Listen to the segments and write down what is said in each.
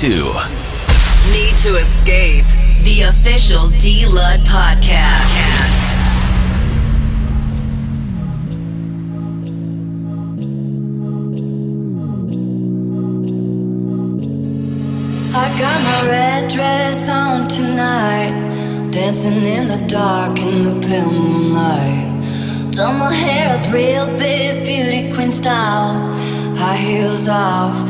two. Need to escape the official D Lud podcast. I got my red dress on tonight, dancing in the dark in the pale moonlight. Done my hair up real big, beauty queen style, high heels off.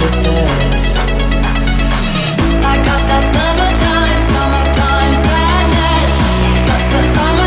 I got that summertime, summertime sadness. Sucks that summer.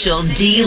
Official D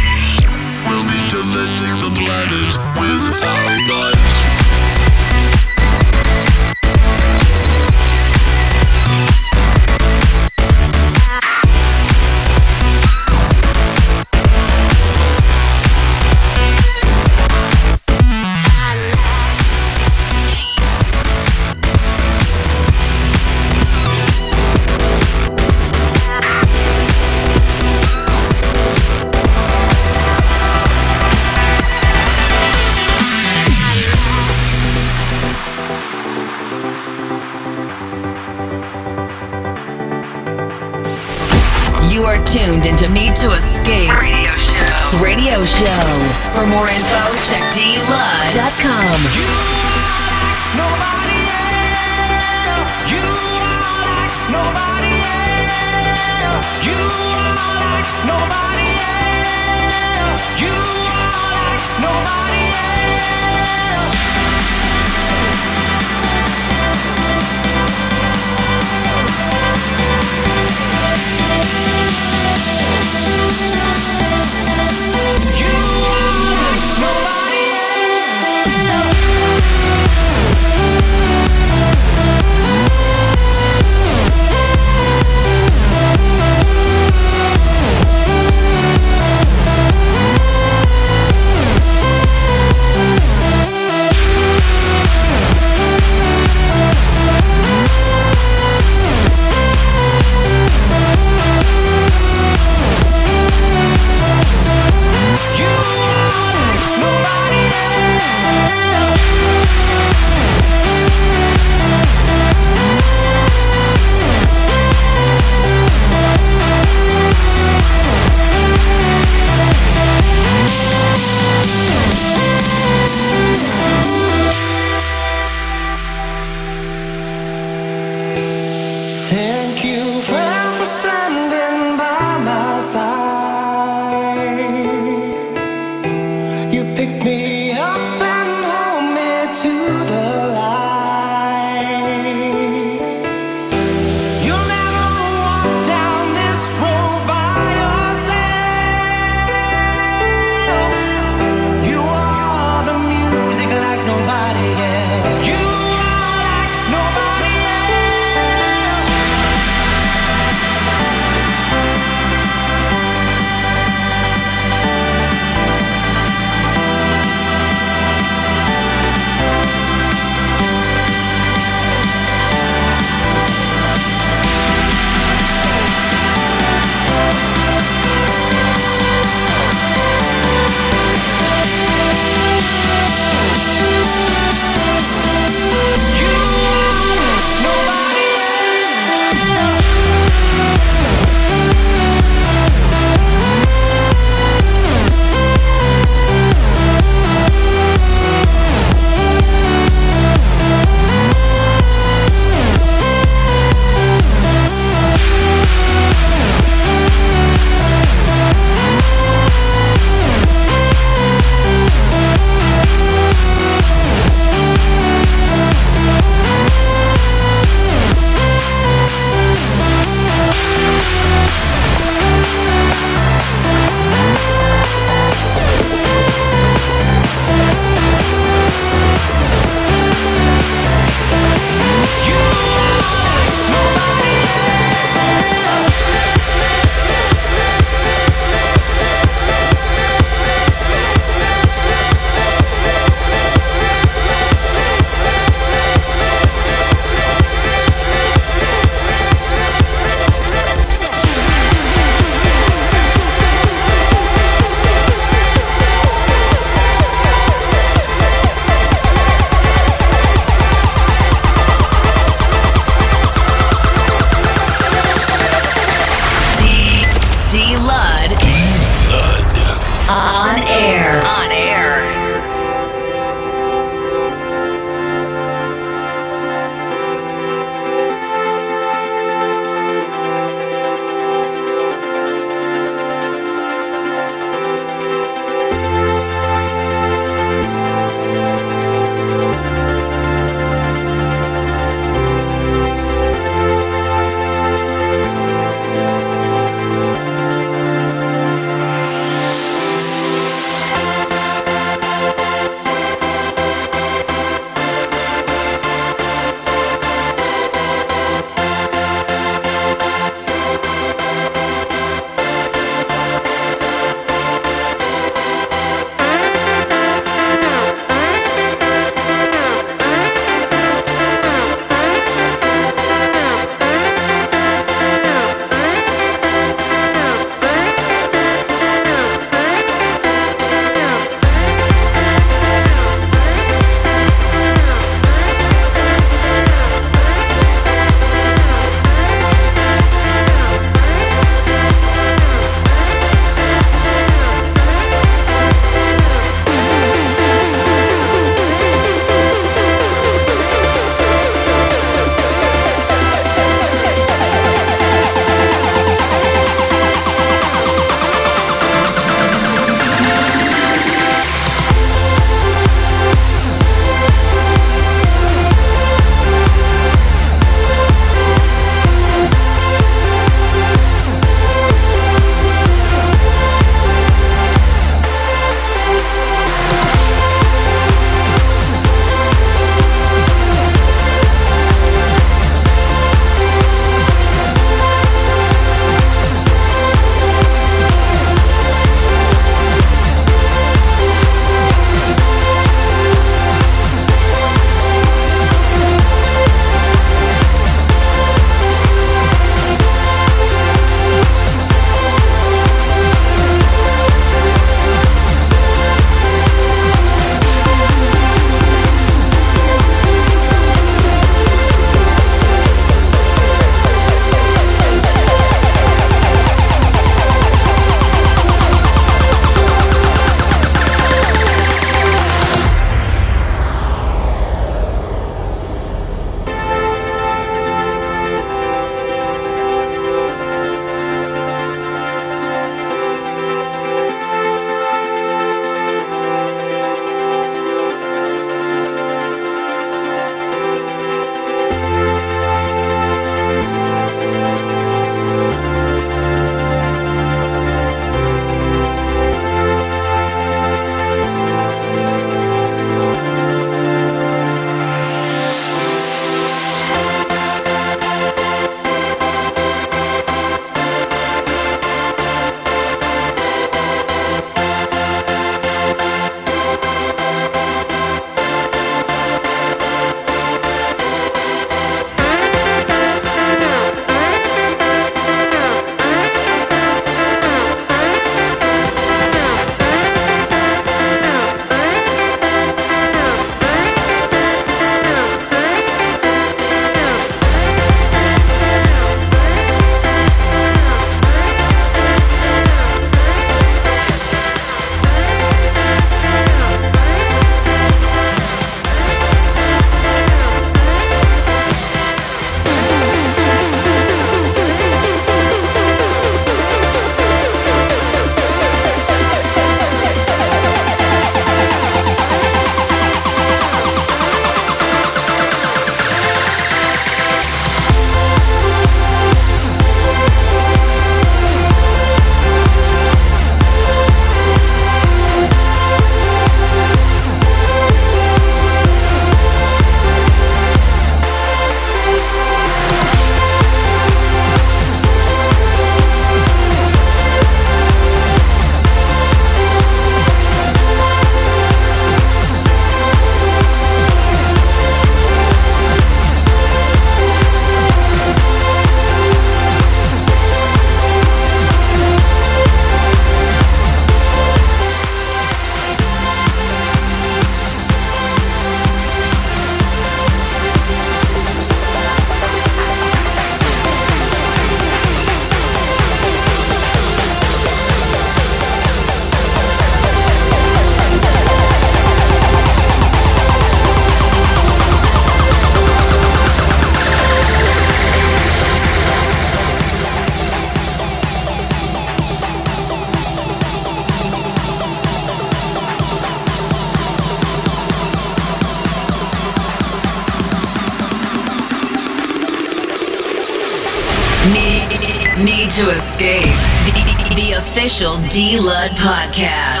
D Lud podcast. podcast.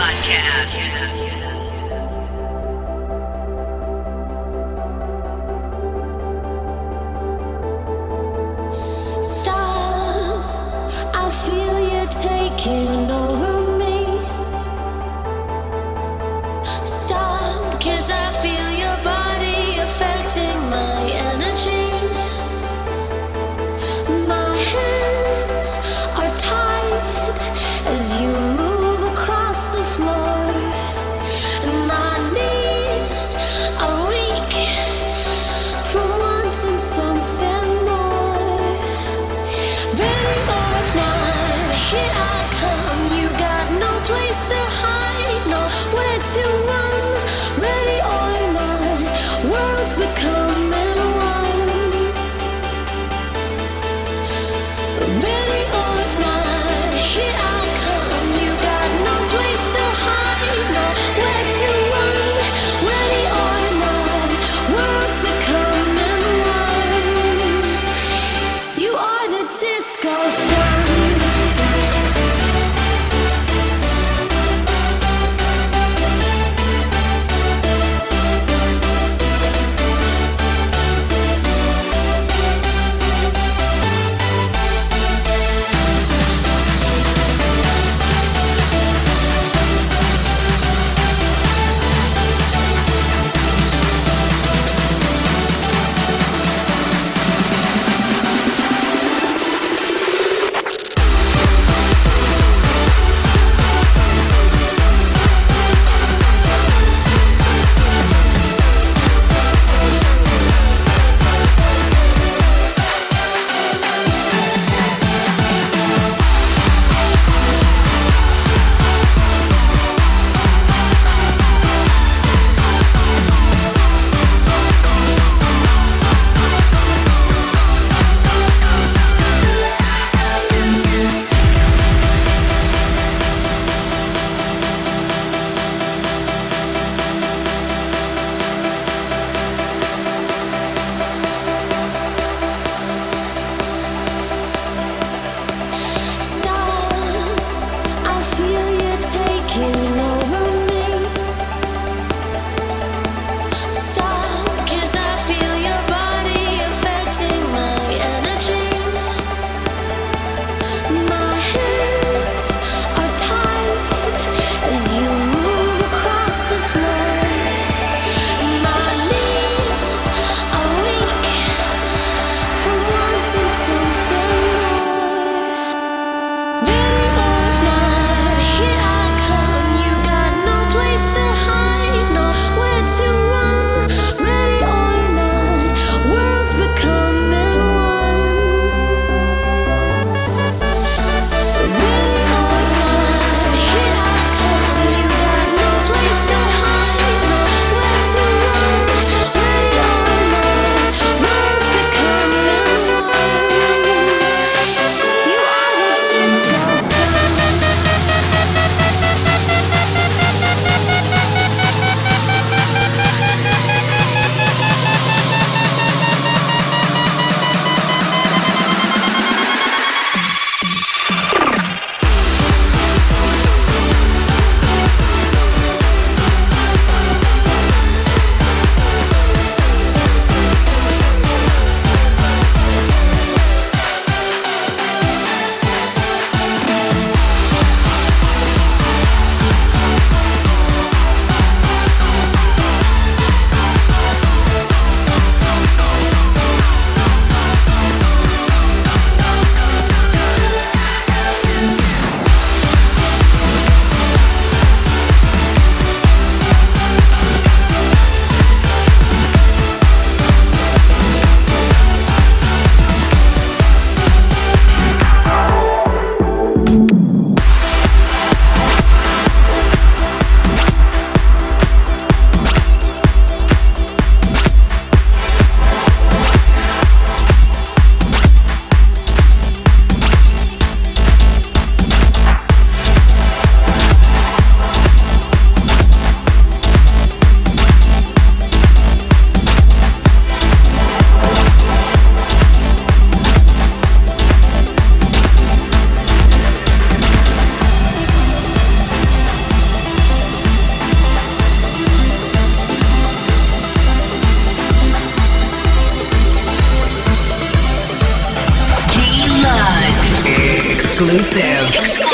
exclusive. exclusive.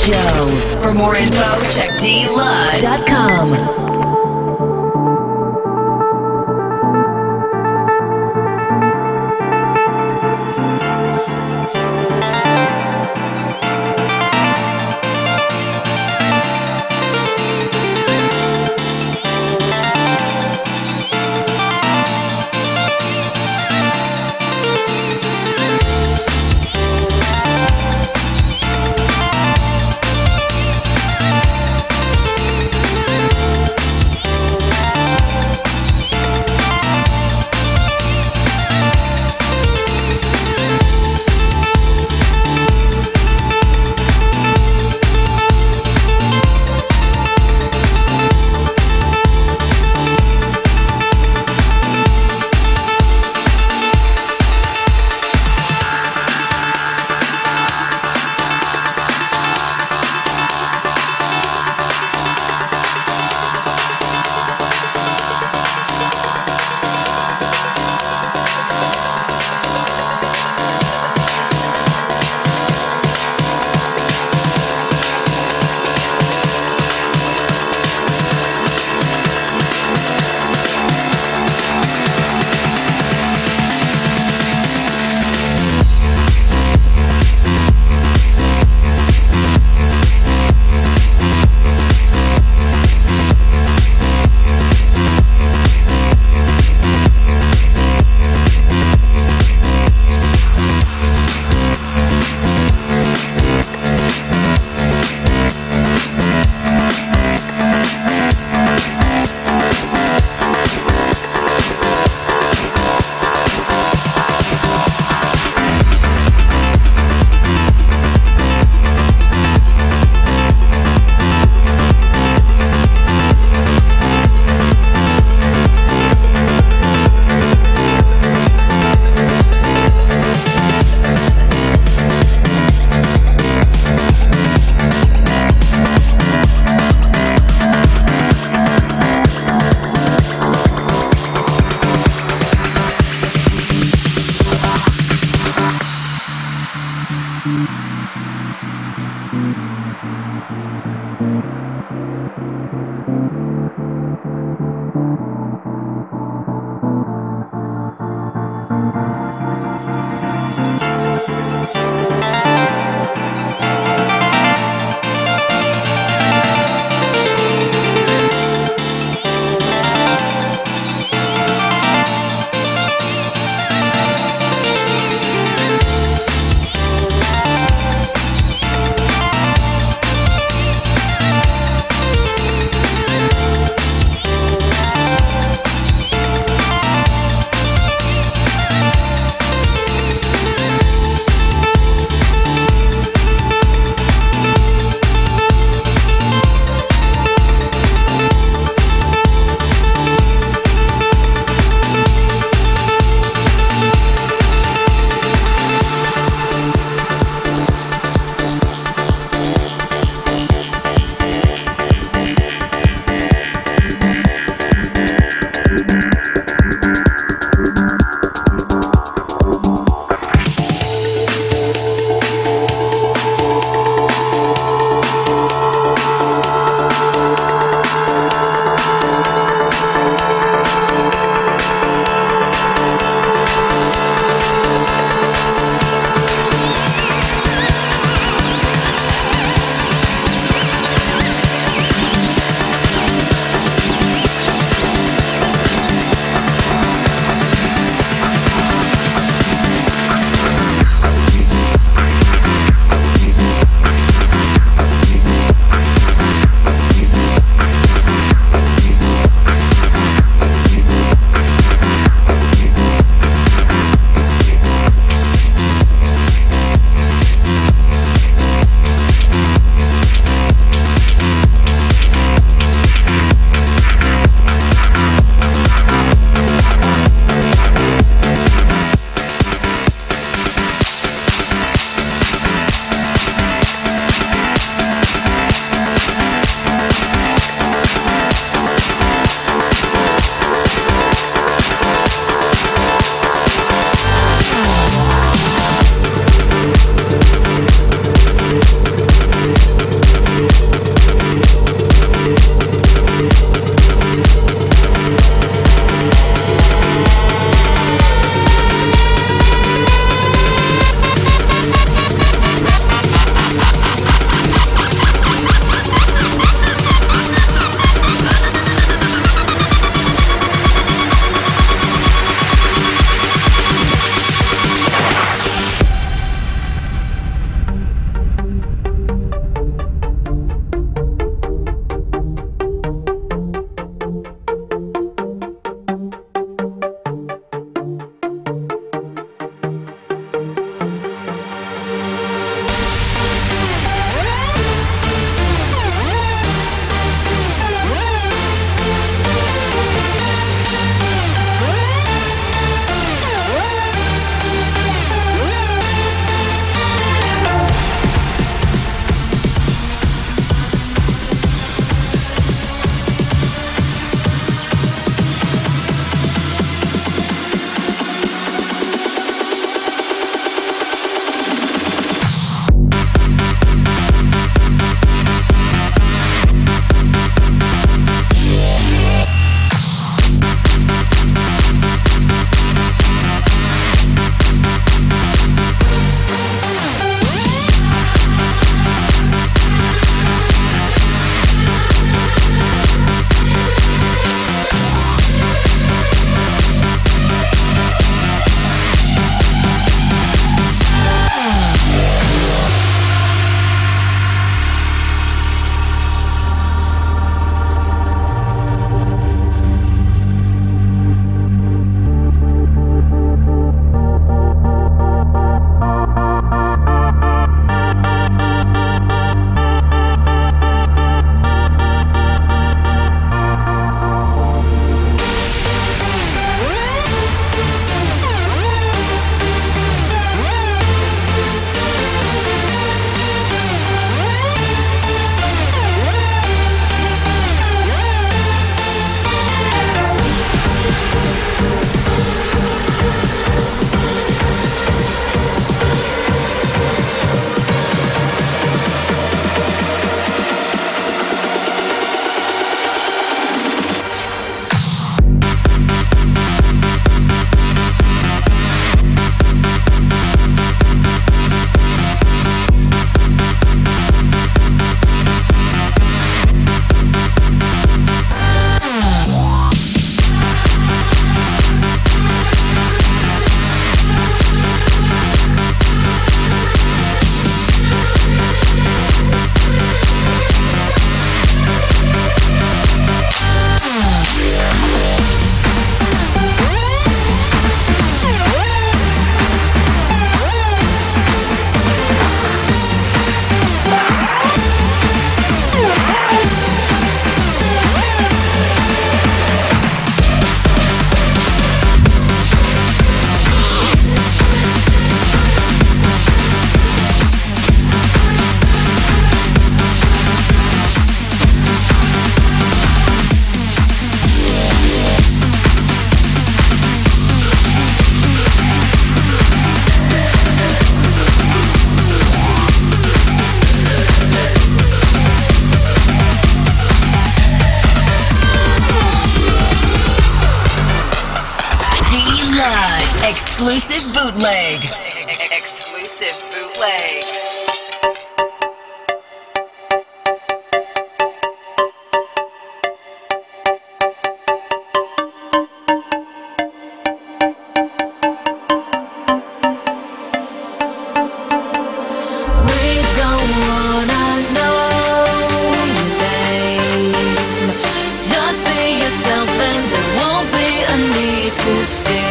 Show. For more info, check dlud.com.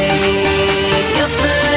see your face.